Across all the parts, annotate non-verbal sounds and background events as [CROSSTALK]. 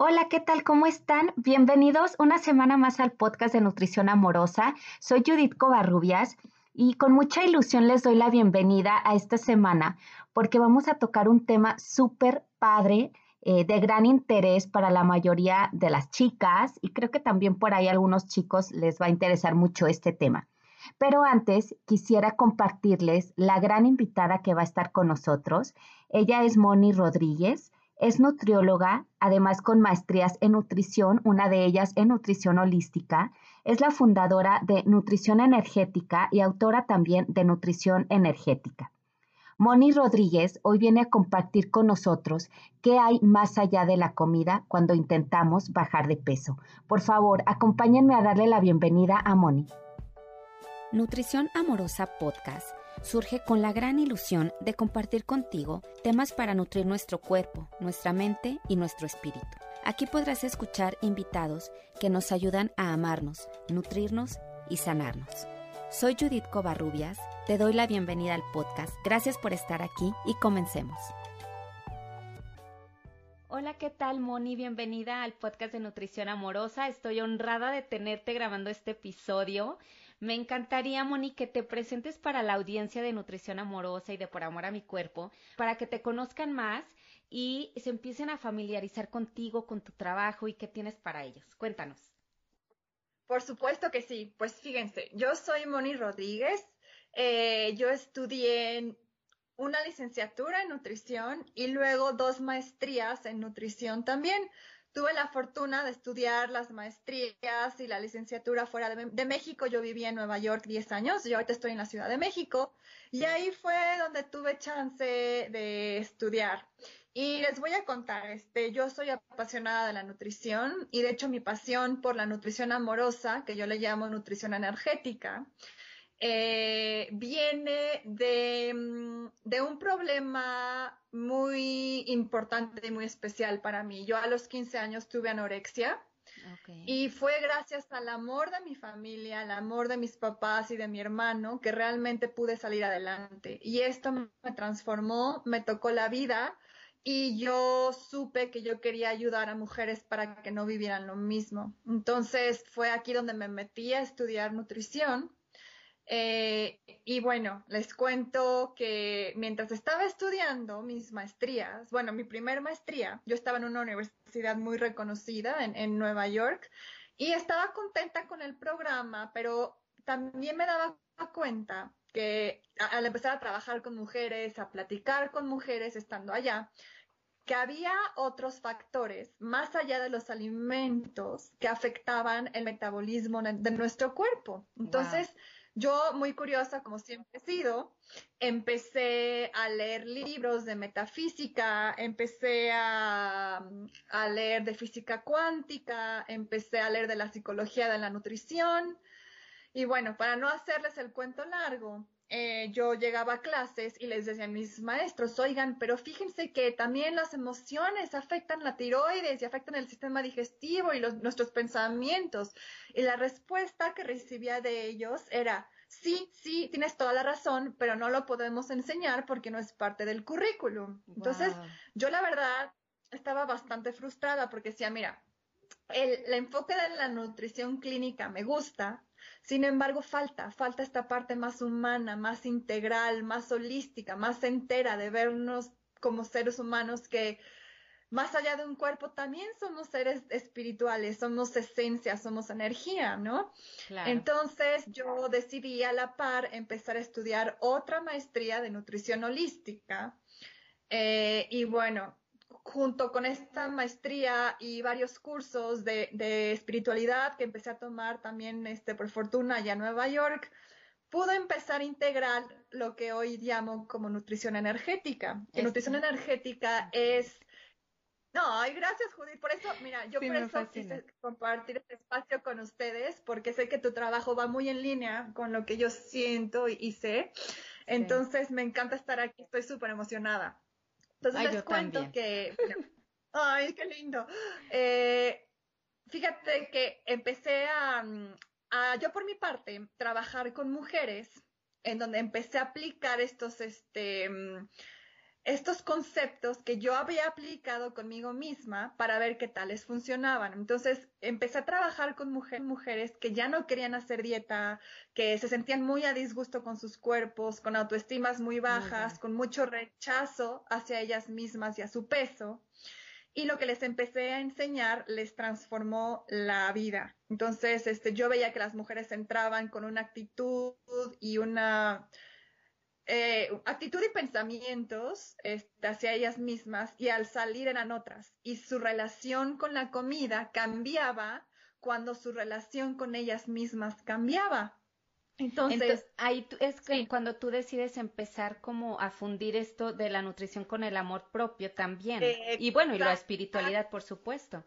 Hola, ¿qué tal? ¿Cómo están? Bienvenidos una semana más al podcast de Nutrición Amorosa. Soy Judith Covarrubias y con mucha ilusión les doy la bienvenida a esta semana porque vamos a tocar un tema súper padre, eh, de gran interés para la mayoría de las chicas y creo que también por ahí a algunos chicos les va a interesar mucho este tema. Pero antes quisiera compartirles la gran invitada que va a estar con nosotros. Ella es Moni Rodríguez. Es nutrióloga, además con maestrías en nutrición, una de ellas en nutrición holística. Es la fundadora de Nutrición Energética y autora también de Nutrición Energética. Moni Rodríguez hoy viene a compartir con nosotros qué hay más allá de la comida cuando intentamos bajar de peso. Por favor, acompáñenme a darle la bienvenida a Moni. Nutrición Amorosa Podcast surge con la gran ilusión de compartir contigo temas para nutrir nuestro cuerpo, nuestra mente y nuestro espíritu. Aquí podrás escuchar invitados que nos ayudan a amarnos, nutrirnos y sanarnos. Soy Judith Covarrubias, te doy la bienvenida al podcast. Gracias por estar aquí y comencemos. Hola, ¿qué tal, Moni? Bienvenida al podcast de Nutrición Amorosa. Estoy honrada de tenerte grabando este episodio. Me encantaría, Moni, que te presentes para la audiencia de Nutrición Amorosa y de Por Amor a mi Cuerpo, para que te conozcan más y se empiecen a familiarizar contigo, con tu trabajo y qué tienes para ellos. Cuéntanos. Por supuesto que sí. Pues fíjense, yo soy Moni Rodríguez. Eh, yo estudié una licenciatura en nutrición y luego dos maestrías en nutrición también. Tuve la fortuna de estudiar las maestrías y la licenciatura fuera de, México. Yo vivía en Nueva York 10 años y ahorita estoy en la Ciudad de México. Y ahí fue donde tuve chance de estudiar. Y les voy a contar, este, yo soy apasionada de la nutrición y de hecho mi pasión por la nutrición amorosa, que yo le llamo nutrición energética, eh, viene de, mm, de, un problema muy importante y muy especial para mí. Yo a los 15 años tuve anorexia. Y fue gracias al amor de mi familia, al amor de mis papás y de mi hermano que realmente pude salir adelante. Y esto me transformó, me tocó la vida y yo supe que yo quería ayudar a mujeres para que no vivieran lo mismo. Entonces fue aquí donde me metí a estudiar nutrición eh, y bueno, les cuento que mientras estaba estudiando mis maestrías, bueno, mi primer maestría, yo estaba en una universidad muy reconocida en, Nueva York y estaba contenta con el programa, pero también me daba cuenta que al empezar a trabajar con mujeres, a platicar con mujeres estando allá, que había otros factores más allá de los alimentos que afectaban el metabolismo de nuestro cuerpo. Entonces, yo, muy curiosa, como siempre he sido, empecé a leer libros de metafísica, empecé a, leer de física cuántica, empecé a leer de la psicología de la nutrición. Y bueno, para no hacerles el cuento largo, eh, yo llegaba a clases y les decía a mis maestros, oigan, pero fíjense que también las emociones afectan la tiroides y afectan el sistema digestivo y nuestros pensamientos. Y la respuesta que recibía de ellos era, sí, sí, tienes toda la razón, pero no lo podemos enseñar porque no es parte del currículum. Entonces, yo la verdad estaba bastante frustrada porque decía, mira, el enfoque de la nutrición clínica me gusta, sin embargo, falta, falta esta parte más humana, más integral, más holística, más entera de vernos como seres humanos que más allá de un cuerpo también somos seres espirituales, somos esencia, somos energía, ¿no? Entonces yo decidí a la par empezar a estudiar otra maestría de nutrición holística. Eh, y bueno, junto con esta maestría y varios cursos de, espiritualidad que empecé a tomar también este, por fortuna allá en Nueva York, pude empezar a integrar lo que hoy llamo como nutrición energética. Que nutrición energética es... No, ay, gracias Judith, por eso, mira, yo por eso quise compartir este espacio con ustedes, porque sé que tu trabajo va muy en línea con lo que yo siento y, sé. Entonces, me encanta estar aquí, estoy súper emocionada. Entonces les cuento que, [LAUGHS] ay, qué lindo. Eh, fíjate que empecé mm, a, yo por mi parte, trabajar con mujeres, en donde empecé a aplicar estos, este, mm, estos conceptos que yo había aplicado conmigo misma para ver qué tales funcionaban. Entonces empecé a trabajar con mujeres que ya no querían hacer dieta, que se sentían muy a disgusto con sus cuerpos, con autoestimas muy bajas, con mucho rechazo hacia ellas mismas y a su peso. Y lo que les empecé a enseñar les transformó la vida. Entonces, este, yo veía que las mujeres entraban con una actitud y una eh, actitud y pensamientos este, hacia ellas mismas y al salir eran otras. Y su relación con la comida cambiaba cuando su relación con ellas mismas cambiaba. Entonces, ahí es cuando tú decides empezar como a fundir esto de la nutrición con el amor propio también. y bueno, y la espiritualidad, por supuesto.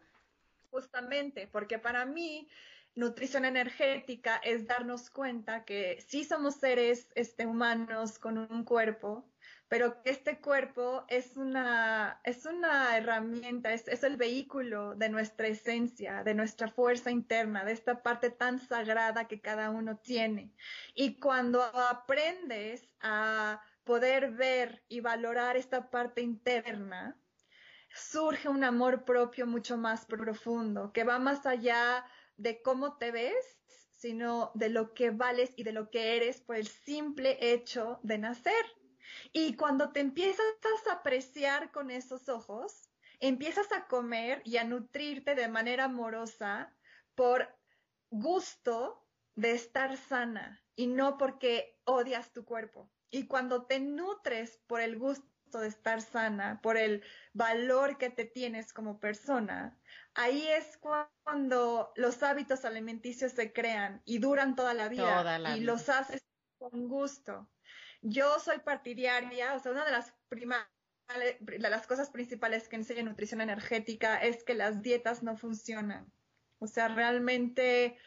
Justamente, porque para mí nutrición energética es darnos cuenta que sí somos seres este, humanos con un cuerpo, pero que este cuerpo es una, es una herramienta, es, es el vehículo de nuestra esencia, de nuestra fuerza interna, de esta parte tan sagrada que cada uno tiene. Y cuando aprendes a poder ver y valorar esta parte interna, surge un amor propio mucho más profundo, que va más allá de cómo te ves, sino de lo que vales y de lo que eres por el simple hecho de nacer. Y cuando te empiezas a apreciar con esos ojos, empiezas a comer y a nutrirte de manera amorosa por gusto de estar sana y no porque odias tu cuerpo. Y cuando te nutres por el gusto de estar sana, por el valor que te tienes como persona, ahí es cuando los hábitos alimenticios se crean y duran toda la vida y los haces con gusto. Yo soy partidaria, o sea, una de las de las cosas principales que enseña nutrición energética es que las dietas no funcionan. O sea, realmente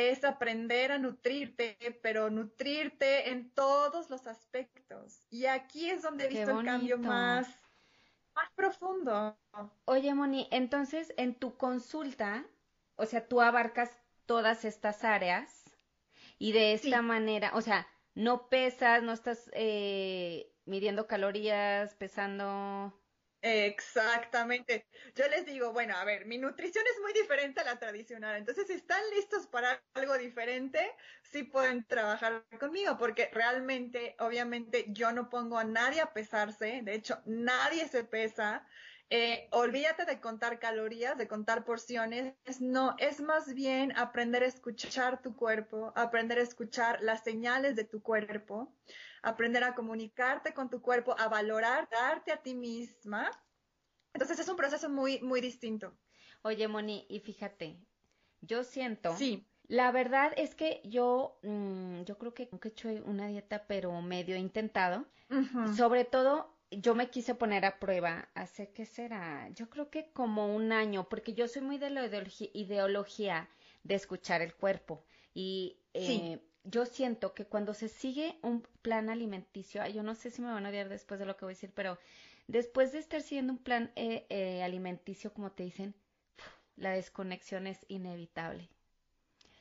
es aprender a nutrirte, pero nutrirte en todos los aspectos. Y aquí es donde he visto el cambio más, más profundo. Oye, Moni, entonces en tu consulta, o sea, tú abarcas todas estas áreas y de esta manera, o sea, no pesas, no estás eh, midiendo calorías, pesando. Exactamente. Yo les digo, bueno, a ver, mi nutrición es muy diferente a la tradicional, entonces si están listos para algo diferente, sí pueden trabajar conmigo, porque realmente, obviamente, yo no pongo a nadie a pesarse, de hecho, nadie se pesa. Eh, olvídate de contar calorías, de contar porciones, no, es más bien aprender a escuchar tu cuerpo, aprender a escuchar las señales de tu cuerpo, aprender a comunicarte con tu cuerpo, a valorar, darte a ti misma. Entonces es un proceso muy, muy distinto. Oye, Moni, y fíjate, yo siento. Sí. La verdad es que yo, mm, yo creo que he hecho una dieta, pero medio intentado. Sobre todo, yo me quise poner a prueba hace, ¿qué será? Yo creo que como un año, porque yo soy muy de la ideología, de escuchar el cuerpo. Y eh, yo siento que cuando se sigue un plan alimenticio, yo no sé si me van a odiar después de lo que voy a decir, pero después de estar siguiendo un plan eh, eh, alimenticio, como te dicen, la desconexión es inevitable.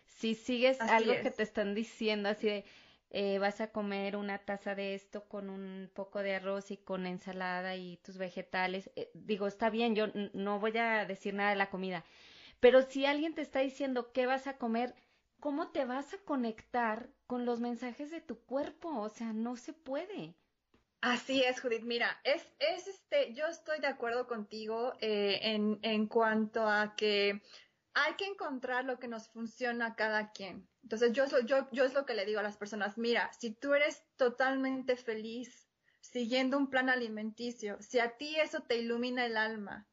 Si sigues algo que te están diciendo así de, eh, vas a comer una taza de esto con un poco de arroz y con ensalada y tus vegetales, digo, está bien, yo no voy a decir nada de la comida, pero si alguien te está diciendo qué vas a comer, ¿cómo te vas a conectar con los mensajes de tu cuerpo? O sea, no se puede. Así es, Judith. Mira, es, es este, yo estoy de acuerdo contigo eh, en, en cuanto a que hay que encontrar lo que nos funciona a cada quien. Entonces, yo, es lo que le digo a las personas, mira, si tú eres totalmente feliz siguiendo un plan alimenticio, si a ti eso te ilumina el alma,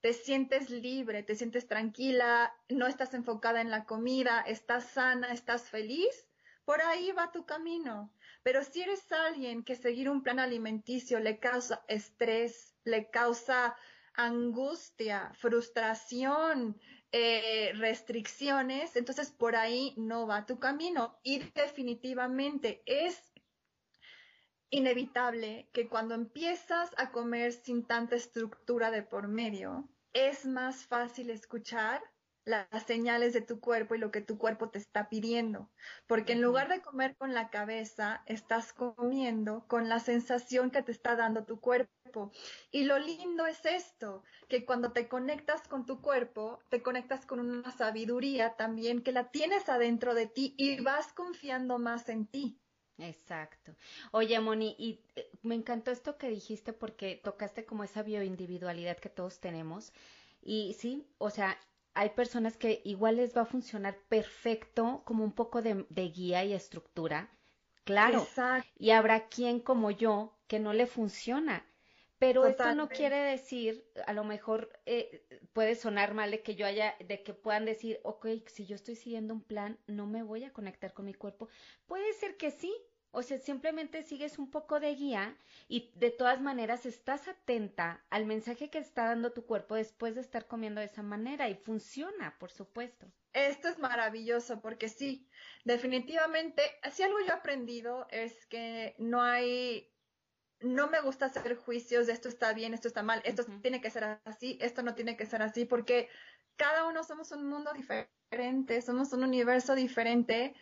te sientes libre, te sientes tranquila, no estás enfocada en la comida, estás sana, estás feliz, por ahí va tu camino. Pero si eres alguien que seguir un plan alimenticio le causa estrés, le causa angustia, frustración, eh, restricciones, entonces por ahí no va tu camino. Y definitivamente es inevitable que cuando empiezas a comer sin tanta estructura de por medio, es más fácil escuchar las señales de tu cuerpo y lo que tu cuerpo te está pidiendo. Porque en lugar de comer con la cabeza, estás comiendo con la sensación que te está dando tu cuerpo. Y lo lindo es esto, que cuando te conectas con tu cuerpo, te conectas con una sabiduría también que la tienes adentro de ti y vas confiando más en ti. Exacto. Oye, Moni, y eh, me encantó esto que dijiste porque tocaste como esa bioindividualidad que todos tenemos. Y sí, o sea, hay personas que igual les va a funcionar perfecto como un poco de, guía y estructura, claro. Y habrá quien como yo que no le funciona. Pero esto no quiere decir, a lo mejor eh, puede sonar mal de que yo haya, de que puedan decir, ok, si yo estoy siguiendo un plan, no me voy a conectar con mi cuerpo. Puede ser que sí, o sea, simplemente sigues un poco de guía y de todas maneras estás atenta al mensaje que está dando tu cuerpo después de estar comiendo de esa manera y funciona, por supuesto. Esto es maravilloso porque sí, definitivamente, si algo yo he aprendido es que no hay, no me gusta hacer juicios de esto está bien, esto está mal, esto tiene que ser así, esto no tiene que ser así, porque cada uno somos un mundo diferente, somos un universo diferente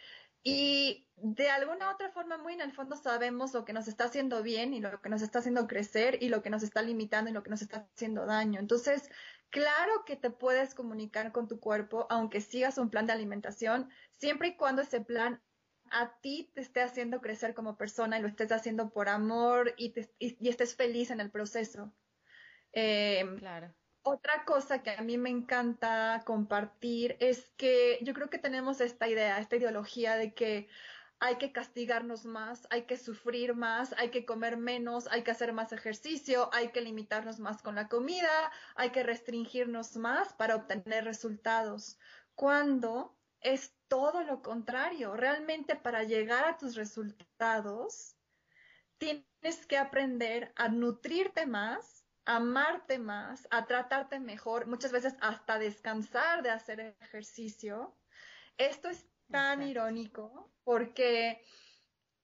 y de alguna otra forma, muy en el fondo sabemos lo que nos está haciendo bien y lo que nos está haciendo crecer y lo que nos está limitando y lo que nos está haciendo daño. Entonces, claro que te puedes comunicar con tu cuerpo, aunque sigas un plan de alimentación, siempre y cuando ese plan a ti te esté haciendo crecer como persona y lo estés haciendo por amor y, y, estés feliz en el proceso. Eh, claro. Otra cosa que a mí me encanta compartir es que yo creo que tenemos esta idea, esta ideología de que hay que castigarnos más, hay que sufrir más, hay que comer menos, hay que hacer más ejercicio, hay que limitarnos más con la comida, hay que restringirnos más para obtener resultados. Cuando es todo lo contrario, realmente para llegar a tus resultados, tienes que aprender a nutrirte más amarte más, a tratarte mejor, muchas veces hasta descansar de hacer ejercicio. Esto es tan irónico porque,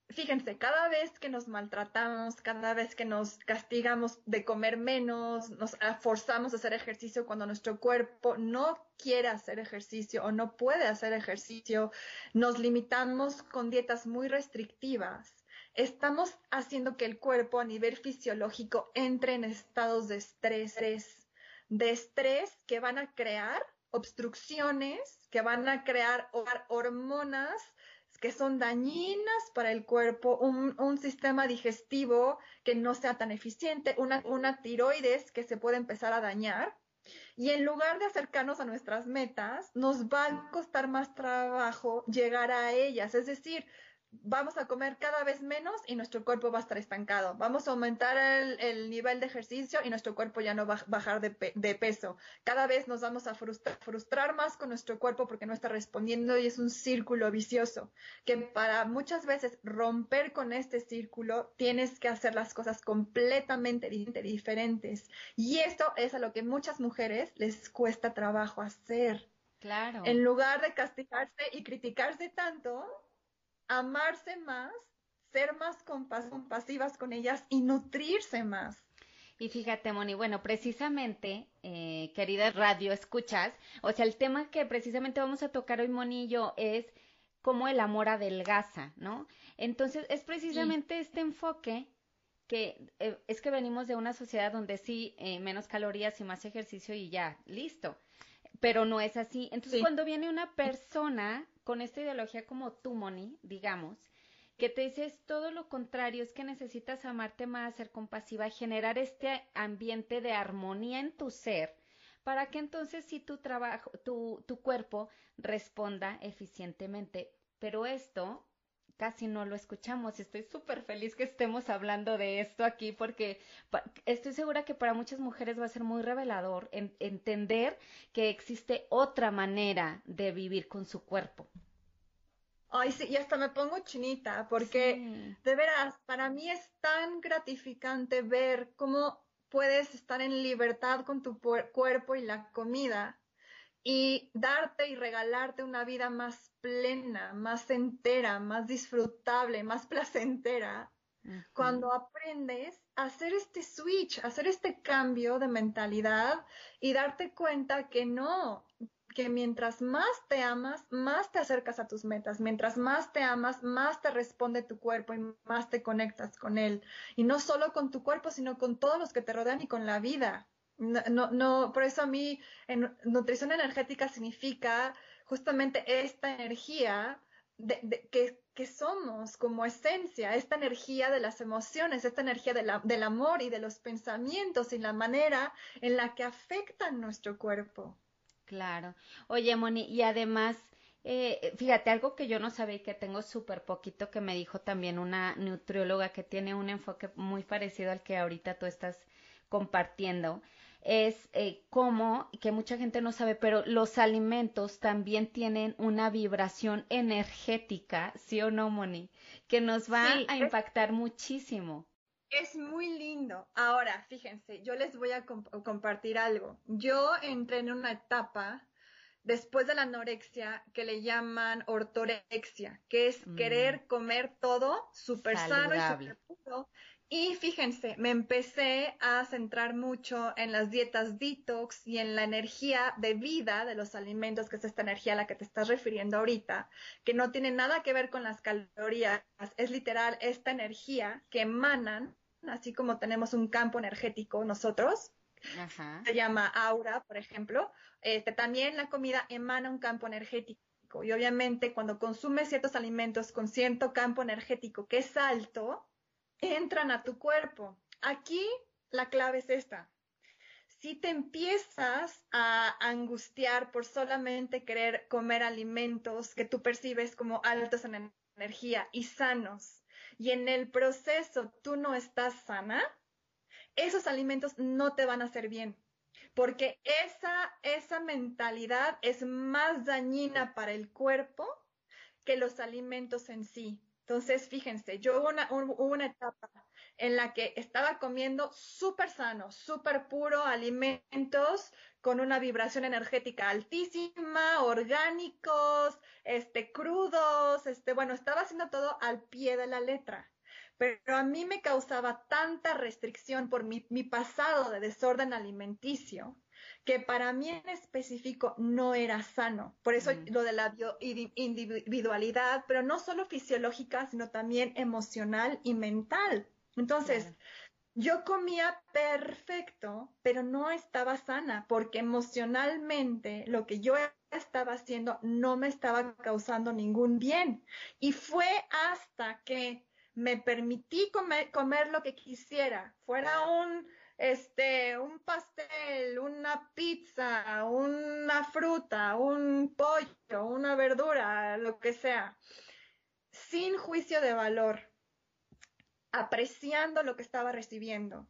fíjense, cada vez que nos maltratamos, cada vez que nos castigamos de comer menos, nos forzamos a hacer ejercicio cuando nuestro cuerpo no quiere hacer ejercicio o no puede hacer ejercicio, nos limitamos con dietas muy restrictivas estamos haciendo que el cuerpo a nivel fisiológico entre en estados de estrés, de estrés que van a crear obstrucciones, que van a crear hormonas que son dañinas para el cuerpo, un, sistema digestivo que no sea tan eficiente, una, una tiroides que se puede empezar a dañar. Y en lugar de acercarnos a nuestras metas, nos va a costar más trabajo llegar a ellas. Es decir, vamos a comer cada vez menos y nuestro cuerpo va a estar estancado. Vamos a aumentar el, nivel de ejercicio y nuestro cuerpo ya no va a bajar de, peso. Cada vez nos vamos a frustrar, más con nuestro cuerpo porque no está respondiendo y es un círculo vicioso. Que para muchas veces romper con este círculo tienes que hacer las cosas completamente diferentes. Y esto es a lo que muchas mujeres les cuesta trabajo hacer. Claro. En lugar de castigarse y criticarse tanto, amarse más, ser más compasivas con ellas y nutrirse más. Y fíjate, Moni, bueno, precisamente, eh, querida radio, escuchas, o sea, el tema que precisamente vamos a tocar hoy, Moni y yo, es cómo el amor adelgaza, ¿no? Entonces, es precisamente este enfoque que eh, es que venimos de una sociedad donde sí, eh, menos calorías y más ejercicio y ya, listo. Pero no es así. Entonces, cuando viene una persona con esta ideología como tú, Moni, digamos, que te dices todo lo contrario, es que necesitas amarte más, ser compasiva, generar este ambiente de armonía en tu ser, para que entonces sí tu trabajo, tu, tu cuerpo responda eficientemente. Pero esto casi no lo escuchamos. Estoy súper feliz que estemos hablando de esto aquí porque estoy segura que para muchas mujeres va a ser muy revelador entender que existe otra manera de vivir con su cuerpo. Ay, sí, y hasta me pongo chinita porque de veras, para mí es tan gratificante ver cómo puedes estar en libertad con tu cuerpo y la comida y darte y regalarte una vida más plena, más entera, más disfrutable, más placentera, cuando aprendes a hacer este switch, a hacer este cambio de mentalidad y darte cuenta que no, que mientras más te amas, más te acercas a tus metas. Mientras más te amas, más te responde tu cuerpo y más te conectas con él. Y no solo con tu cuerpo, sino con todos los que te rodean y con la vida. No, no, por eso a mí nutrición energética significa justamente esta energía de, que, que, somos como esencia, esta energía de las emociones, esta energía del amor y de los pensamientos y la manera en la que afectan nuestro cuerpo. Claro. Oye, Moni, y además, eh, fíjate, algo que yo no sabía y que tengo súper poquito que me dijo también una nutrióloga que tiene un enfoque muy parecido al que ahorita tú estás compartiendo, es eh, cómo, que mucha gente no sabe, pero los alimentos también tienen una vibración energética, ¿sí o no, Moni? Que nos va a impactar muchísimo. Es muy lindo. Ahora, fíjense, yo les voy a compartir algo. Yo entré en una etapa después de la anorexia que le llaman ortorexia, que es mm. querer comer todo súper sano y súper puro y fíjense, me empecé a centrar mucho en las dietas detox y en la energía de vida de los alimentos, que es esta energía a la que te estás refiriendo ahorita, que no tiene nada que ver con las calorías, es literal esta energía que emanan, así como tenemos un campo energético nosotros, se llama aura, por ejemplo, este, también la comida emana un campo energético. Y obviamente cuando consumes ciertos alimentos con cierto campo energético que es alto, entran a tu cuerpo. Aquí la clave es esta. Si te empiezas a angustiar por solamente querer comer alimentos que tú percibes como altos en energía y sanos, y en el proceso tú no estás sana, esos alimentos no te van a hacer bien, porque esa, esa mentalidad es más dañina para el cuerpo que los alimentos en sí. Entonces, fíjense, yo hubo una, etapa en la que estaba comiendo súper sano, súper puro, alimentos con una vibración energética altísima, orgánicos, este, crudos, este, bueno, estaba haciendo todo al pie de la letra. Pero a mí me causaba tanta restricción por mi pasado de desorden alimenticio que para mí en específico no era sano. Por eso mm. lo de la individualidad, pero no solo fisiológica, sino también emocional y mental. Entonces, yo comía perfecto, pero no estaba sana porque emocionalmente lo que yo estaba haciendo no me estaba causando ningún bien. Y fue hasta que me permití comer, comer lo que quisiera, fuera un este, un pastel, una pizza, una fruta, un pollo, una verdura, lo que sea, sin juicio de valor, apreciando lo que estaba recibiendo,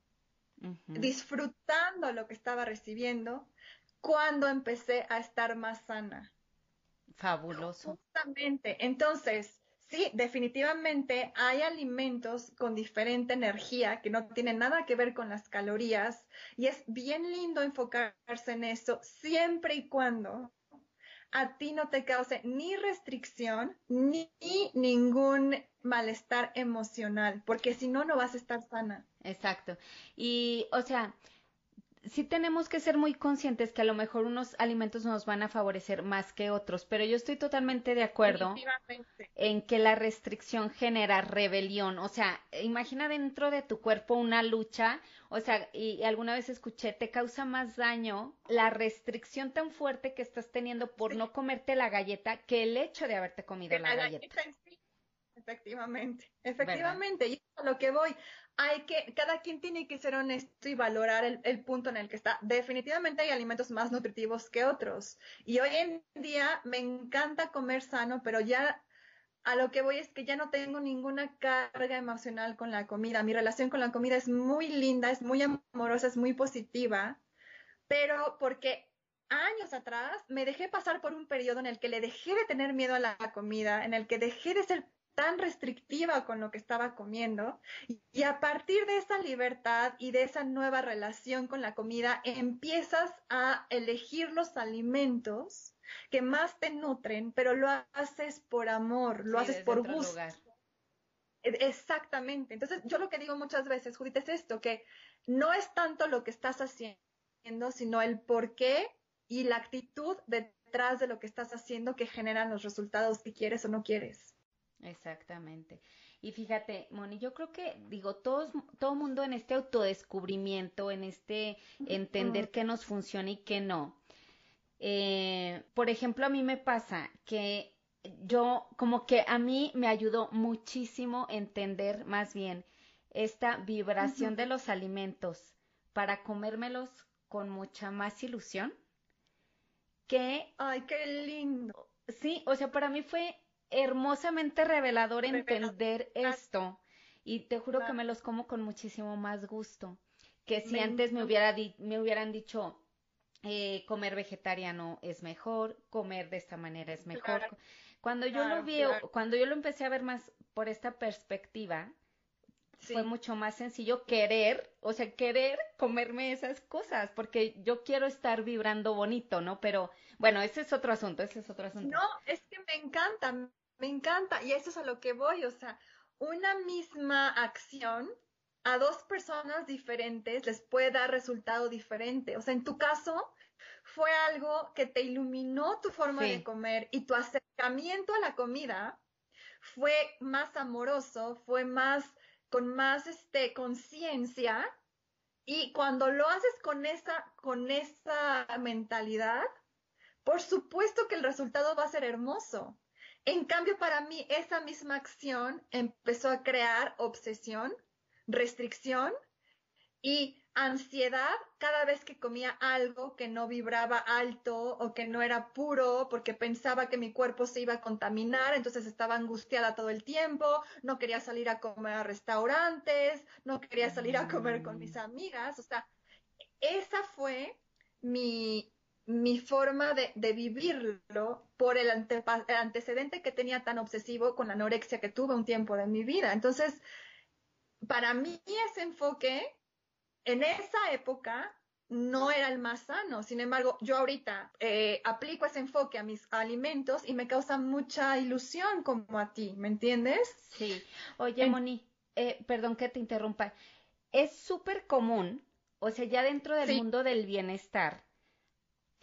disfrutando lo que estaba recibiendo, cuando empecé a estar más sana. Fabuloso. Justamente. Entonces, Sí, definitivamente hay alimentos con diferente energía que no tienen nada que ver con las calorías y es bien lindo enfocarse en eso siempre y cuando a ti no te cause ni restricción ni ningún malestar emocional, porque si no, no vas a estar sana. Exacto. Y, o sea, sí tenemos que ser muy conscientes que a lo mejor unos alimentos nos van a favorecer más que otros, pero yo estoy totalmente de acuerdo en que la restricción genera rebelión. O sea, imagina dentro de tu cuerpo una lucha, o sea, y, alguna vez escuché, te causa más daño la restricción tan fuerte que estás teniendo por no comerte la galleta que el hecho de haberte comido la, galleta. Efectivamente, efectivamente, y a lo que voy, hay que, cada quien tiene que ser honesto y valorar el, punto en el que está. Definitivamente hay alimentos más nutritivos que otros. Y hoy en día me encanta comer sano, pero ya a lo que voy es que ya no tengo ninguna carga emocional con la comida. Mi relación con la comida es muy linda, es muy amorosa, es muy positiva, pero porque años atrás me dejé pasar por un periodo en el que le dejé de tener miedo a la comida, en el que dejé de ser tan restrictiva con lo que estaba comiendo y a partir de esa libertad y de esa nueva relación con la comida empiezas a elegir los alimentos que más te nutren, pero lo haces por amor, lo haces por gusto. E, exactamente. Entonces, yo lo que digo muchas veces, Judith, es esto, que no es tanto lo que estás haciendo, sino el por qué y la actitud detrás de lo que estás haciendo que generan los resultados que quieres o no quieres. Exactamente. Y fíjate, Moni, yo creo que, digo, todos, todo mundo en este autodescubrimiento, en este entender qué nos funciona y qué no. Eh, por ejemplo, a mí me pasa que yo, como que a mí me ayudó muchísimo entender más bien esta vibración de los alimentos para comérmelos con mucha más ilusión que... ¡Ay, qué lindo! Sí, o sea, para mí fue hermosamente revelador entender esto. Y te juro que me los como con muchísimo más gusto que si antes me, hubiera me hubieran dicho eh, comer vegetariano es mejor, comer de esta manera es mejor. Cuando yo lo vi, cuando yo lo empecé a ver más por esta perspectiva, fue mucho más sencillo querer, o sea, querer comerme esas cosas, porque yo quiero estar vibrando bonito, ¿no? Pero bueno, ese es otro asunto, ese es otro asunto. No, es que me encanta, me encanta, y eso es a lo que voy, o sea, una misma acción a dos personas diferentes les puede dar resultado diferente. O sea, en tu caso, fue algo que te iluminó tu forma de comer y tu acercamiento a la comida fue más amoroso, fue más con más este conciencia y cuando lo haces con esa con esa mentalidad, por supuesto que el resultado va a ser hermoso. En cambio, para mí esa misma acción empezó a crear obsesión, restricción y ansiedad cada vez que comía algo que no vibraba alto o que no era puro porque pensaba que mi cuerpo se iba a contaminar, entonces estaba angustiada todo el tiempo, no quería salir a comer a restaurantes, no quería salir a comer con mis mm. amigas, o sea, esa fue mi, mi forma de, vivirlo por el, el antecedente que tenía tan obsesivo con la anorexia que tuve un tiempo de mi vida. Entonces, para mí ese enfoque en esa época no era el más sano. Sin embargo, yo ahorita eh, aplico ese enfoque a mis alimentos y me causa mucha ilusión como a ti, ¿me entiendes? Sí. Oye, Moni, eh, perdón que te interrumpa. Es súper común, o sea, ya dentro del mundo del bienestar,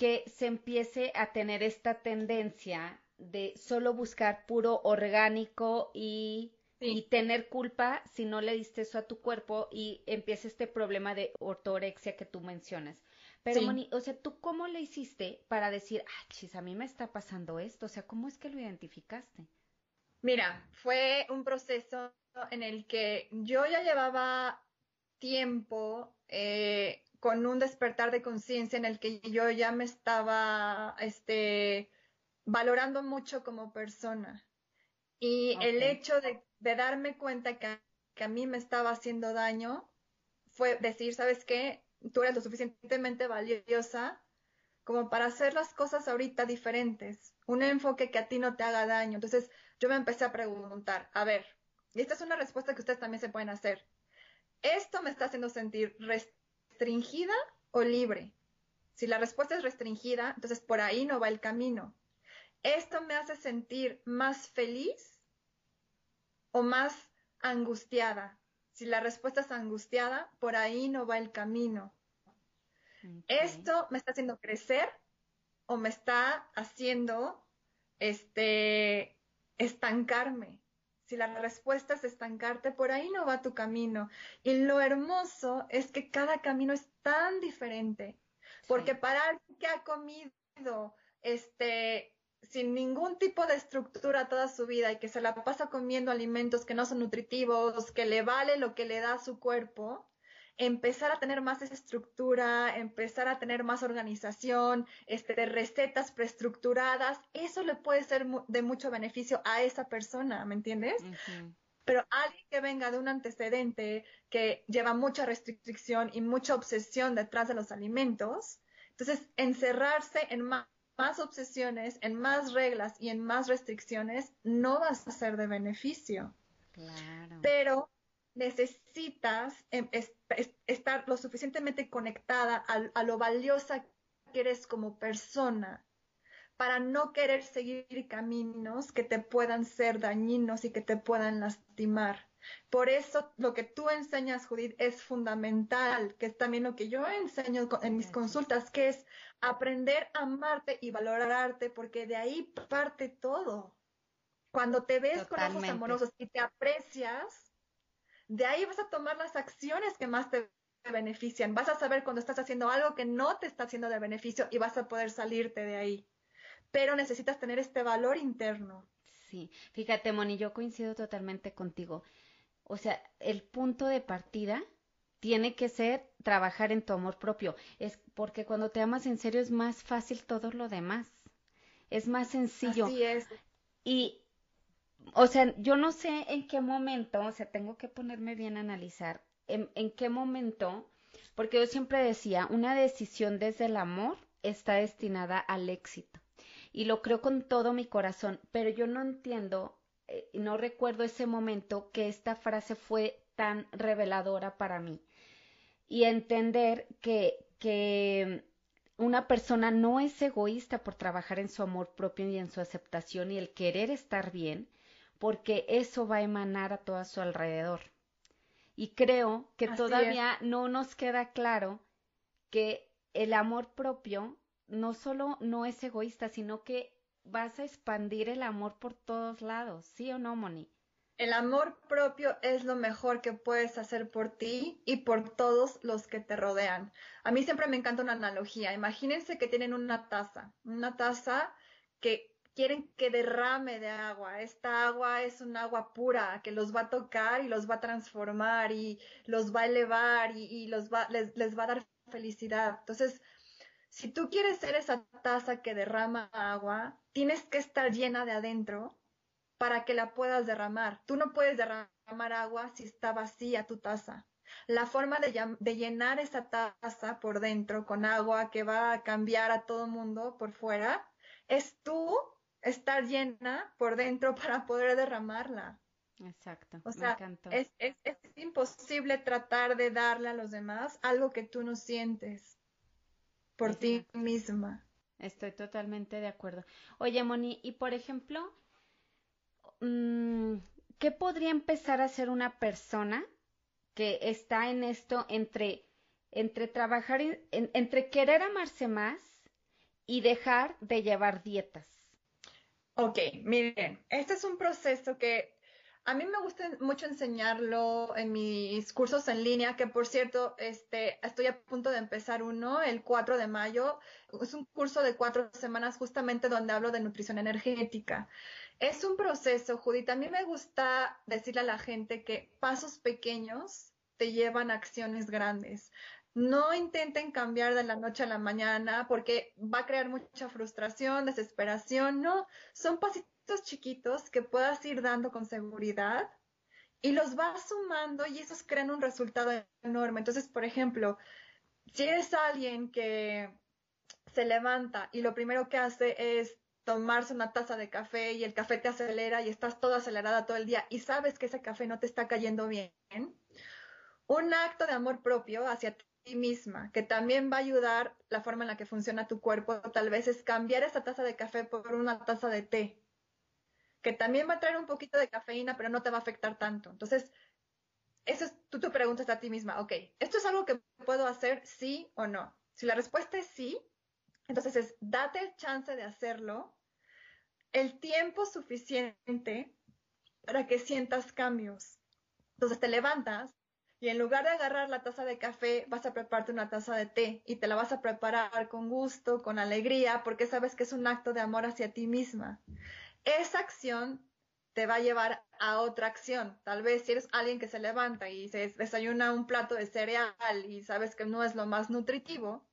que se empiece a tener esta tendencia de solo buscar puro orgánico y y tener culpa si no le diste eso a tu cuerpo y empieza este problema de ortorexia que tú mencionas. Pero, Moni, o sea, ¿tú cómo le hiciste para decir, ah, chis, a mí me está pasando esto? O sea, ¿cómo es que lo identificaste? Mira, fue un proceso en el que yo ya llevaba tiempo eh, con un despertar de conciencia en el que yo ya me estaba este, valorando mucho como persona. Y el hecho de de darme cuenta que, a mí me estaba haciendo daño fue decir, ¿sabes qué? Tú eres lo suficientemente valiosa como para hacer las cosas ahorita diferentes, un enfoque que a ti no te haga daño. Entonces yo me empecé a preguntar, a ver, y esta es una respuesta que ustedes también se pueden hacer. ¿Esto me está haciendo sentir restringida o libre? Si la respuesta es restringida, entonces por ahí no va el camino. ¿Esto me hace sentir más feliz o más angustiada? Si la respuesta es angustiada, por ahí no va el camino. ¿Esto me está haciendo crecer o me está haciendo este estancarme? Si la respuesta es estancarte, por ahí no va tu camino. Y lo hermoso es que cada camino es tan diferente. Porque para alguien que ha comido este sin ningún tipo de estructura toda su vida y que se la pasa comiendo alimentos que no son nutritivos, que le vale lo que le da a su cuerpo, empezar a tener más estructura, empezar a tener más organización, este, recetas preestructuradas, eso le puede ser de mucho beneficio a esa persona, ¿me entiendes? Pero alguien que venga de un antecedente que lleva mucha restricción y mucha obsesión detrás de los alimentos, entonces encerrarse en más más obsesiones, en más reglas y en más restricciones, no vas a ser de beneficio. Claro. Pero necesitas em, estar lo suficientemente conectada a, lo valiosa que eres como persona para no querer seguir caminos que te puedan ser dañinos y que te puedan lastimar. Por eso lo que tú enseñas, Judith, es fundamental, que es también lo que yo enseño en mis consultas, que es aprender a amarte y valorarte, porque de ahí parte todo. Cuando te ves con ojos amorosos y te aprecias, de ahí vas a tomar las acciones que más te benefician. Vas a saber cuando estás haciendo algo que no te está haciendo de beneficio y vas a poder salirte de ahí. Pero necesitas tener este valor interno. Sí, fíjate, Moni, yo coincido totalmente contigo. O sea, el punto de partida tiene que ser trabajar en tu amor propio. Es porque cuando te amas en serio es más fácil todo lo demás. Es más sencillo. Así es. Y, o sea, yo no sé en qué momento, o sea, tengo que ponerme bien a analizar en, qué momento, porque yo siempre decía, una decisión desde el amor está destinada al éxito. Y lo creo con todo mi corazón, pero yo no entiendo eh, no recuerdo ese momento que esta frase fue tan reveladora para mí. Y entender que, que una persona no es egoísta por trabajar en su amor propio y en su aceptación y el querer estar bien, porque eso va a emanar a todo a su alrededor. Y creo que todavía no nos queda claro que el amor propio no solo no es egoísta, sino que vas a expandir el amor por todos lados, ¿sí o no, Moni? El amor propio es lo mejor que puedes hacer por ti y por todos los que te rodean. A mí siempre me encanta una analogía. Imagínense que tienen una taza, una taza que quieren que derrame de agua. Esta agua es un agua pura que los va a tocar y los va a transformar y los va a elevar y, les, va a dar felicidad. Entonces, si tú quieres ser esa taza que derrama agua, tienes que estar llena de adentro para que la puedas derramar. Tú no puedes derramar agua si está vacía tu taza. La forma de, llenar esa taza por dentro con agua que va a cambiar a todo mundo por fuera es tú estar llena por dentro [LAUGHS] para poder derramarla. Exacto. O sea, es, es, imposible tratar de darle a los demás algo que tú no sientes por ti misma. Estoy totalmente de acuerdo. Oye, Moni, y por ejemplo, mm, ¿qué podría empezar a hacer una persona que está en esto entre, entre trabajar, entre querer amarse más y dejar de llevar dietas? Ok, miren, este es un proceso que a mí me gusta mucho enseñarlo en mis cursos en línea, que por cierto, este, estoy a punto de empezar uno el 4 de mayo. Es un curso de cuatro semanas justamente donde hablo de nutrición energética. Es un proceso, Judith. A mí me gusta decirle a la gente que pasos pequeños te llevan a acciones grandes. No intenten cambiar de la noche a la mañana porque va a crear mucha frustración, desesperación. No, son pasitos chiquitos que puedas ir dando con seguridad y los vas sumando y esos crean un resultado enorme. Entonces, por ejemplo, si eres alguien que se levanta y lo primero que hace es tomarse una taza de café y el café te acelera y estás toda acelerada todo el día y sabes que ese café no te está cayendo bien, un acto de amor propio hacia ti misma, que también va a ayudar la forma en la que funciona tu cuerpo, tal vez es cambiar esa taza de café por una taza de té que también va a traer un poquito de cafeína, pero no te va a afectar tanto. Entonces, eso es, tú te preguntas a ti misma, ok, ¿esto es algo que puedo hacer sí o no? Si la respuesta es sí, entonces es date el chance de hacerlo el tiempo suficiente para que sientas cambios. Entonces te levantas y en lugar de agarrar la taza de café, vas a prepararte una taza de té y te la vas a preparar con gusto, con alegría, porque sabes que es un acto de amor hacia ti misma esa acción te va a llevar a otra acción. Tal vez si eres alguien que se levanta y se desayuna un plato de cereal y sabes que no es lo más nutritivo,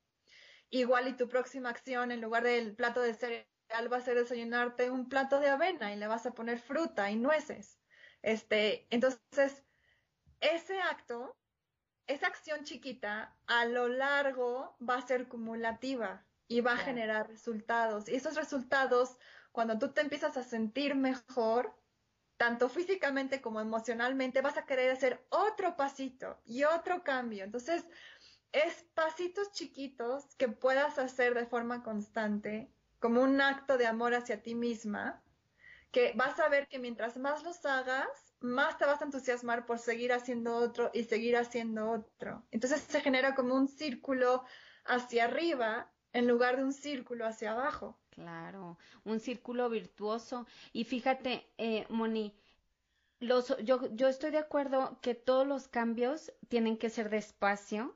igual y tu próxima acción en lugar del plato de cereal va a ser desayunarte un plato de avena y le vas a poner fruta y nueces. Este, entonces, ese acto, esa acción chiquita, a lo largo va a ser cumulativa y va a generar resultados. Y esos resultados cuando tú te empiezas a sentir mejor, tanto físicamente como emocionalmente, vas a querer hacer otro pasito y otro cambio. Entonces, es pasitos chiquitos que puedas hacer de forma constante, como un acto de amor hacia ti misma, que vas a ver que mientras más los hagas, más te vas a entusiasmar por seguir haciendo otro y seguir haciendo otro. Entonces se genera como un círculo hacia arriba en lugar de un círculo hacia abajo. Claro, un círculo virtuoso. Y fíjate, eh, Moni, los, yo, yo estoy de acuerdo que todos los cambios tienen que ser despacio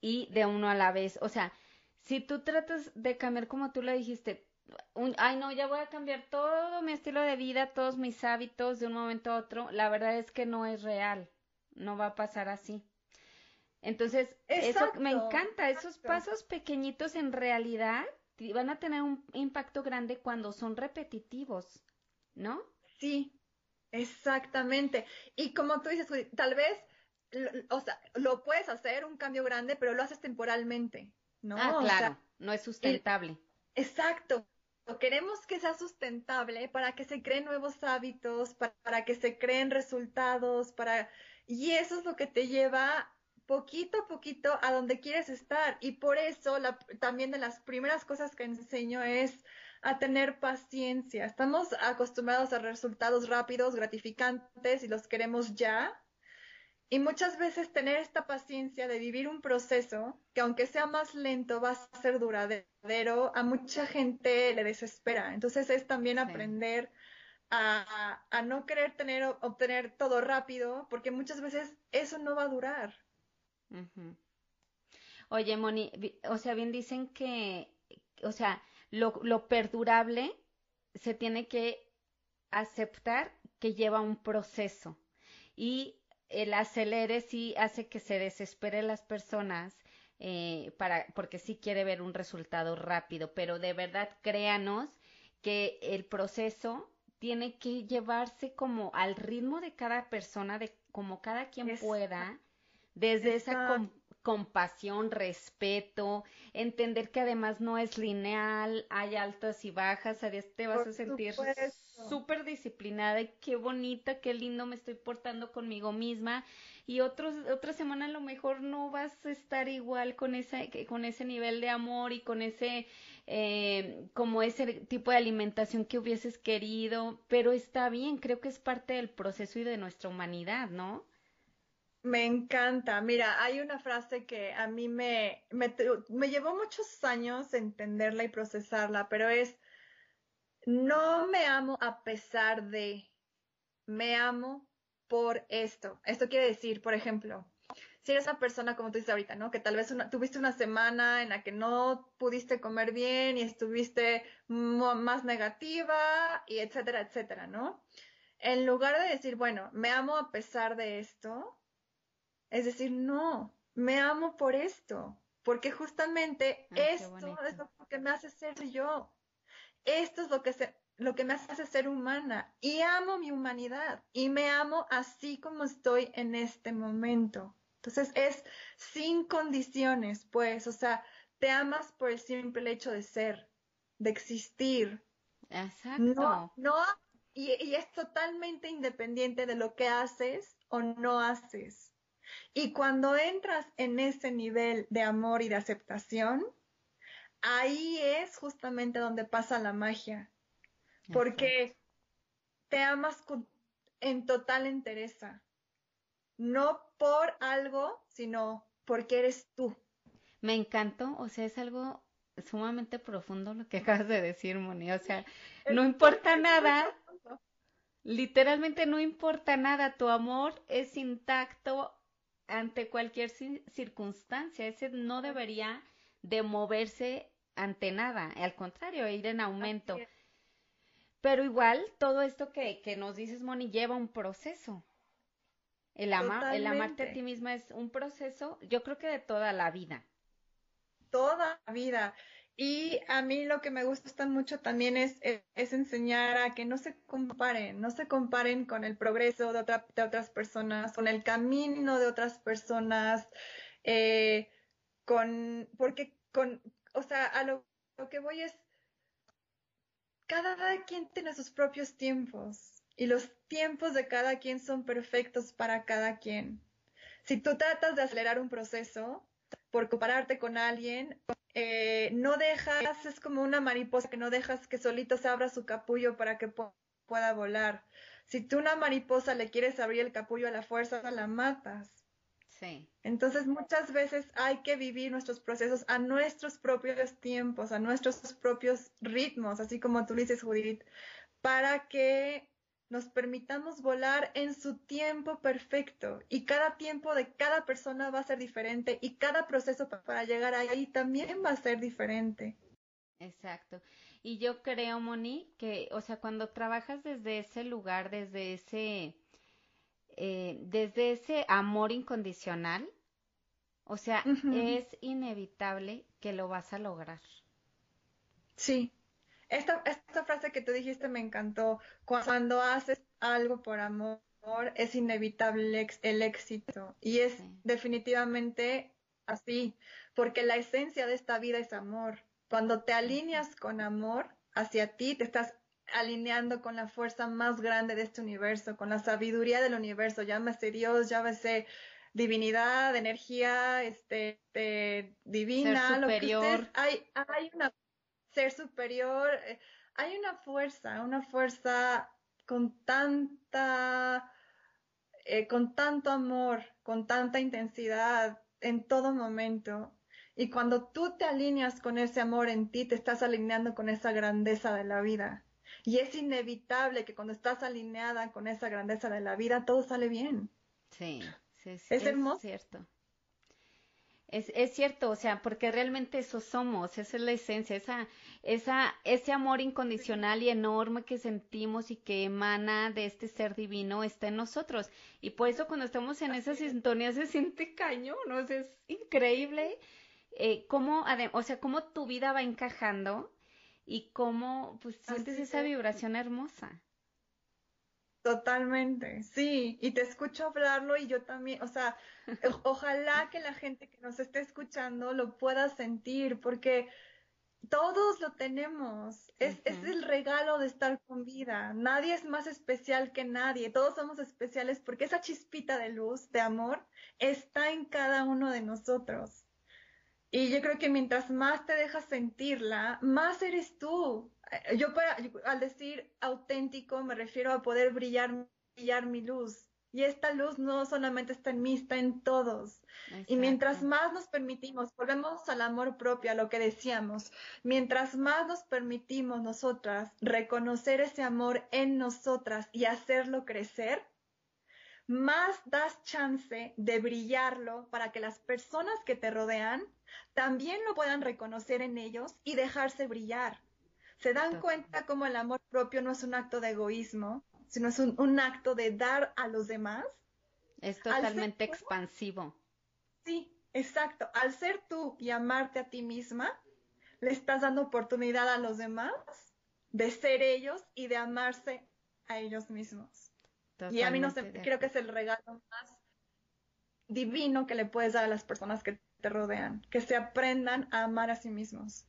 y de uno a la vez. O sea, si tú tratas de cambiar como tú lo dijiste, ay no, ya voy a cambiar todo mi estilo de vida, todos mis hábitos de un momento a otro, la verdad es que no es real, no va a pasar así. Entonces, eso me encanta, esos pasos pequeñitos en realidad van a tener un impacto grande cuando son repetitivos, ¿no? Sí, exactamente. Y como tú dices, tal vez, o sea, lo puedes hacer un cambio grande, pero lo haces temporalmente, ¿no? Ah, claro, no es sustentable. exacto queremos que sea sustentable para que se creen nuevos hábitos, para, que se creen resultados, para y eso es lo que te lleva poquito a poquito a donde quieres estar. Y por eso también de las primeras cosas que enseño es a tener paciencia. Estamos acostumbrados a resultados rápidos, gratificantes y los queremos ya. Y muchas veces tener esta paciencia de vivir un proceso que aunque sea más lento va a ser duradero, a mucha gente le desespera. Entonces es también aprender a, no querer tener, obtener todo rápido, porque muchas veces eso no va a durar. Oye, Moni, o sea, bien dicen que, o sea, lo, lo perdurable se tiene que aceptar que lleva un proceso. Y el acelere sí hace que se desespere las personas eh, para, porque sí quiere ver un resultado rápido, pero de verdad créanos que el proceso tiene que llevarse como al ritmo de cada persona, de como cada quien pueda, desde esa compasión, respeto, entender que además no es lineal, hay altas y bajas, te vas a sentir súper disciplinada y qué bonita, qué lindo me estoy portando conmigo misma y otros, otra semana a lo mejor no vas a estar igual con, esa, con ese nivel de amor y con ese, eh, como ese tipo de alimentación que hubieses querido, pero está bien, creo que es parte del proceso y de nuestra humanidad, ¿no? Me encanta. Mira, hay una frase que a mí me, me, me, llevó muchos años entenderla y procesarla, pero es, no me amo a pesar de, me amo por esto. Esto quiere decir, por ejemplo, si eres una persona como tú dices ahorita, ¿no? Que tal vez tuviste una semana en la que no pudiste comer bien y estuviste más negativa y etcétera, etcétera, ¿no? En lugar de decir, bueno, me amo a pesar de esto, es decir, no, me amo por esto, porque justamente esto es lo que me hace ser yo. Esto es lo que, lo que me hace ser humana y amo mi humanidad y me amo así como estoy en este momento. Entonces es sin condiciones, pues, o sea, te amas por el simple hecho de ser, de existir. Exacto. No, no, y, y es totalmente independiente de lo que haces o no haces. Y cuando entras en ese nivel de amor y de aceptación, ahí es justamente donde pasa la magia. Porque te amas en total entereza. No por algo, sino porque eres tú. Me encantó, o sea, es algo sumamente profundo lo que [LAUGHS] acabas de decir, Moni. O sea, no importa nada, literalmente no importa nada, tu amor es intacto ante cualquier circunstancia. Ese no debería de moverse ante nada, al contrario, ir en aumento. Pero igual, todo esto que, que nos dices, Moni, lleva un proceso. El, ama, el amarte a ti misma es un proceso, yo creo que de toda la vida. Toda la vida. Y a mí lo que me gusta mucho también es, es, enseñar a que no se comparen, no se comparen con el progreso de, otra, de otras personas, con el camino de otras personas, eh, con, porque con, o sea, a lo, lo que voy es, cada quien tiene sus propios tiempos y los tiempos de cada quien son perfectos para cada quien. Si tú tratas de acelerar un proceso por compararte con alguien, eh, no dejas, es como una mariposa que no dejas que solito se abra su capullo para que pueda volar. Si tú una mariposa le quieres abrir el capullo a la fuerza, la matas. Sí. Entonces muchas veces hay que vivir nuestros procesos a nuestros propios tiempos, a nuestros propios ritmos, así como tú dices, Judith, para que nos permitamos volar en su tiempo perfecto y cada tiempo de cada persona va a ser diferente y cada proceso para llegar ahí también va a ser diferente. Exacto. Y yo creo, Moni, que, o sea, cuando trabajas desde ese lugar, desde ese, eh, desde ese amor incondicional, o sea, es inevitable que lo vas a lograr. Sí, esta, esta frase que tú dijiste me encantó. Cuando haces algo por amor, es inevitable el éxito. Y es definitivamente así, porque la esencia de esta vida es amor. Cuando te alineas con amor hacia ti, te estás alineando con la fuerza más grande de este universo, con la sabiduría del universo, llámese Dios, llámese divinidad, energía, este, divina, superior. hay, hay una ser superior. Eh, hay una fuerza, una fuerza con tanta, eh, con tanto amor, con tanta intensidad en todo momento. Y cuando tú te alineas con ese amor en ti, te estás alineando con esa grandeza de la vida. Y es inevitable que cuando estás alineada con esa grandeza de la vida, todo sale bien. Sí, sí, sí es, hermoso. cierto. Es, es, cierto, o sea, porque realmente eso somos, esa es la esencia, esa, esa, ese amor incondicional y enorme que sentimos y que emana de este ser divino está en nosotros. Y por eso cuando estamos en esa sintonía se siente cañón, ¿no? es increíble eh, cómo, o sea, cómo tu vida va encajando y cómo pues sientes esa vibración hermosa. Totalmente, sí, y te escucho hablarlo y yo también, o sea, [LAUGHS] ojalá que la gente que nos esté escuchando lo pueda sentir, porque todos lo tenemos, es, es el regalo de estar con vida, nadie es más especial que nadie, todos somos especiales porque esa chispita de luz, de amor, está en cada uno de nosotros. Y yo creo que mientras más te dejas sentirla, más eres tú. Eh, yo, al decir auténtico me refiero a poder brillar, brillar mi luz. Y esta luz no solamente está en mí, está en todos. Y mientras más nos permitimos, volvemos al amor propio, a lo que decíamos, mientras más nos permitimos nosotras reconocer ese amor en nosotras y hacerlo crecer, más das chance de brillarlo para que las personas que te rodean también lo puedan reconocer en ellos y dejarse brillar se dan cuenta como el amor propio no es un acto de egoísmo, sino es un, acto de dar a los demás. Es totalmente expansivo. Sí, exacto. Al ser tú y amarte a ti misma, le estás dando oportunidad a los demás de ser ellos y de amarse a ellos mismos. Y a mí no sé, creo que es el regalo más divino que le puedes dar a las personas que te rodean, que se aprendan a amar a sí mismos.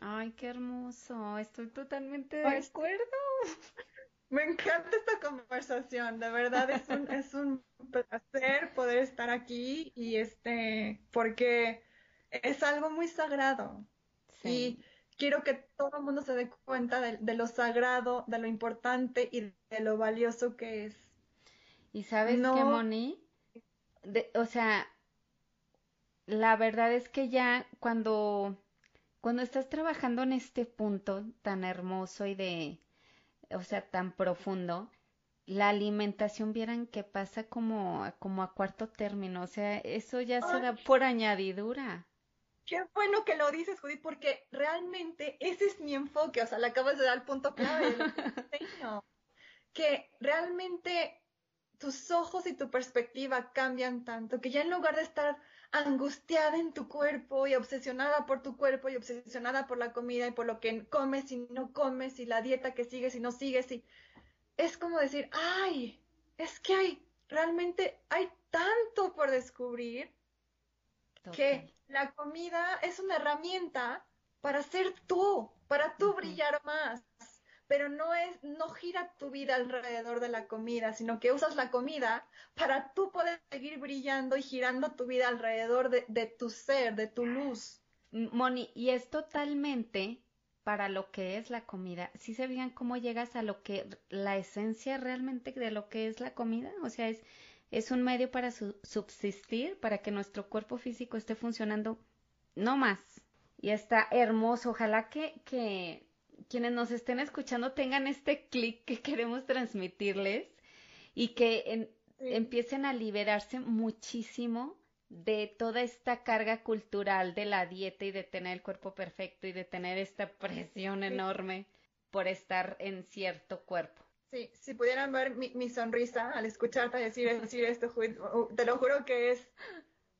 Ay, qué hermoso. Estoy totalmente de acuerdo. [LAUGHS] Me encanta esta conversación, de verdad es un, es un placer poder estar aquí y este, porque es algo muy sagrado. Y quiero que todo el mundo se dé cuenta de, lo sagrado, de lo importante y de lo valioso que es. Y sabes qué, Moni, o sea, la verdad es que ya cuando cuando estás trabajando en este punto tan hermoso y de, o sea, tan profundo, la alimentación vieran que pasa como, como a cuarto término, o sea, eso ya se da por añadidura. Qué bueno que lo dices, Judith, porque realmente ese es mi enfoque, o sea, le acabas de dar el punto clave [LAUGHS] que realmente tus ojos y tu perspectiva cambian tanto que ya en lugar de estar angustiada en tu cuerpo y obsesionada por tu cuerpo y obsesionada por la comida y por lo que comes y no comes y la dieta que sigues y no sigues y es como decir, ay, es que hay, realmente hay tanto por descubrir que la comida es una herramienta para ser tú, para tú brillar más pero no es, no gira tu vida alrededor de la comida, sino que usas la comida para tú poder seguir brillando y girando tu vida alrededor de, tu ser, de tu luz. Moni, y es totalmente para lo que es la comida. ¿Sí se vean cómo llegas a lo que, la esencia realmente de lo que es la comida? O sea, es, es un medio para subsistir, para que nuestro cuerpo físico esté funcionando, no más. Y está hermoso. Ojalá que, que quienes nos estén escuchando tengan este clic que queremos transmitirles y que empiecen a liberarse muchísimo de toda esta carga cultural de la dieta y de tener el cuerpo perfecto y de tener esta presión enorme por estar en cierto cuerpo. Sí, si pudieran ver mi, sonrisa al escucharte decir, decir esto, te lo juro que es,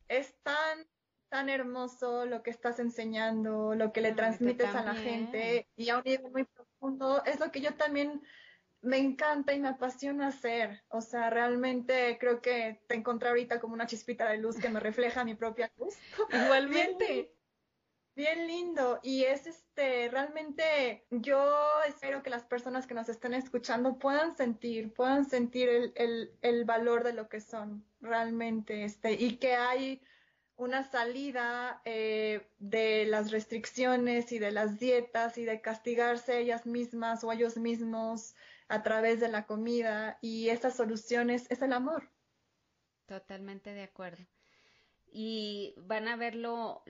es tan, tan hermoso lo que estás enseñando, lo que le transmites a la gente y a un nivel muy profundo. Es lo que yo también me encanta y me apasiona hacer. O sea, realmente creo que te encontré ahorita como una chispita de luz que me refleja mi propia luz. Igualmente. [LAUGHS] Bien, lindo. Y es este, realmente yo espero que las personas que nos estén escuchando puedan sentir, puedan sentir el, el, el valor de lo que son realmente, este, y que hay una salida eh, de las restricciones y de las dietas y de castigarse ellas mismas o ellos mismos a través de la comida y esas soluciones es el amor. Totalmente de acuerdo. Y van a ver lo,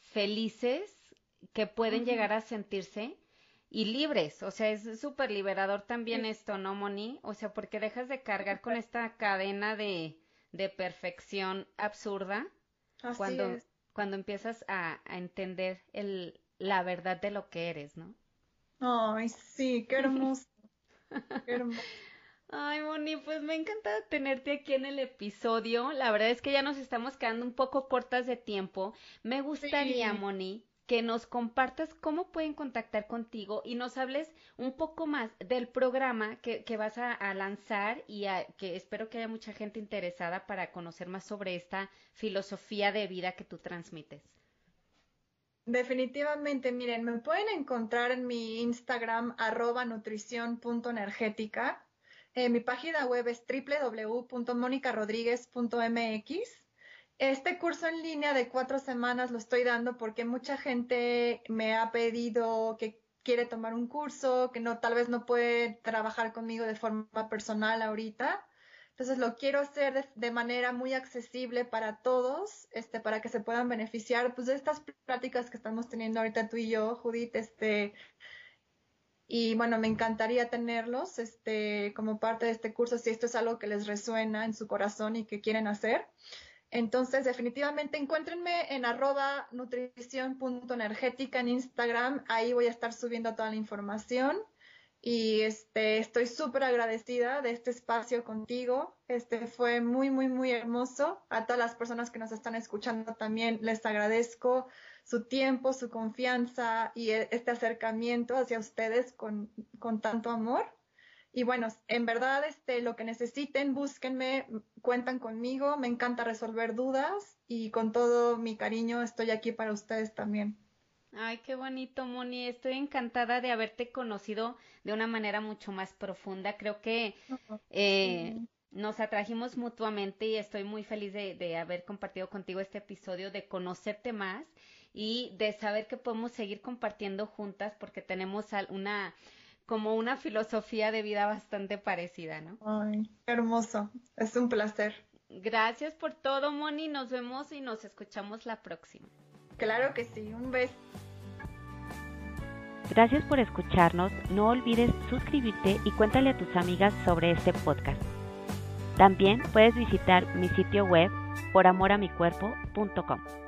felices que pueden llegar a sentirse y libres. O sea, es súper liberador también esto, ¿no, Moni? O sea, porque dejas de cargar con esta cadena de, de perfección absurda cuando, cuando empiezas a, a entender el, la verdad de lo que eres, ¿no? Ay, sí, qué hermoso. [LAUGHS] Ay, Moni, pues me encanta tenerte aquí en el episodio. La verdad es que ya nos estamos quedando un poco cortas de tiempo. Me gustaría, Moni, que nos compartas cómo pueden contactar contigo y nos hables un poco más del programa que, que vas a, lanzar y que espero que haya mucha gente interesada para conocer más sobre esta filosofía de vida que tú transmites. Definitivamente, miren, me pueden encontrar en mi Instagram arroba nutrición.energética. Eh, mi página web es www.monicarodríguez.mx. Este curso en línea de cuatro semanas lo estoy dando porque mucha gente me ha pedido que quiere tomar un curso, que no, tal vez no puede trabajar conmigo de forma personal ahorita. Entonces lo quiero hacer de, manera muy accesible para todos, este, para que se puedan beneficiar pues, de estas prácticas que estamos teniendo ahorita tú y yo, Judith, este, y bueno, me encantaría tenerlos este, como parte de este curso si esto es algo que les resuena en su corazón y que quieren hacer. Entonces, definitivamente encuéntrenme en arroba nutrición.energética en Instagram. Ahí voy a estar subiendo toda la información y este, estoy súper agradecida de este espacio contigo. Este fue muy, muy, muy hermoso. A todas las personas que nos están escuchando también les agradezco su tiempo, su confianza y e, este acercamiento hacia ustedes con, con tanto amor. Y bueno, en verdad, este, lo que necesiten, búsquenme, cuentan conmigo, me encanta resolver dudas y con todo mi cariño estoy aquí para ustedes también. Ay, qué bonito, Moni. Estoy encantada de haberte conocido de una manera mucho más profunda. Creo que eh, nos atrajimos mutuamente y estoy muy feliz de, de, haber compartido contigo este episodio, de conocerte más y de saber que podemos seguir compartiendo juntas porque tenemos una como una filosofía de vida bastante parecida, ¿no? Ay, hermoso. Es un placer. Gracias por todo, Moni. Nos vemos y nos escuchamos la próxima. Claro que sí, un beso. Gracias por escucharnos. No olvides suscribirte y cuéntale a tus amigas sobre este podcast. También puedes visitar mi sitio web poramoramicuerpo.com.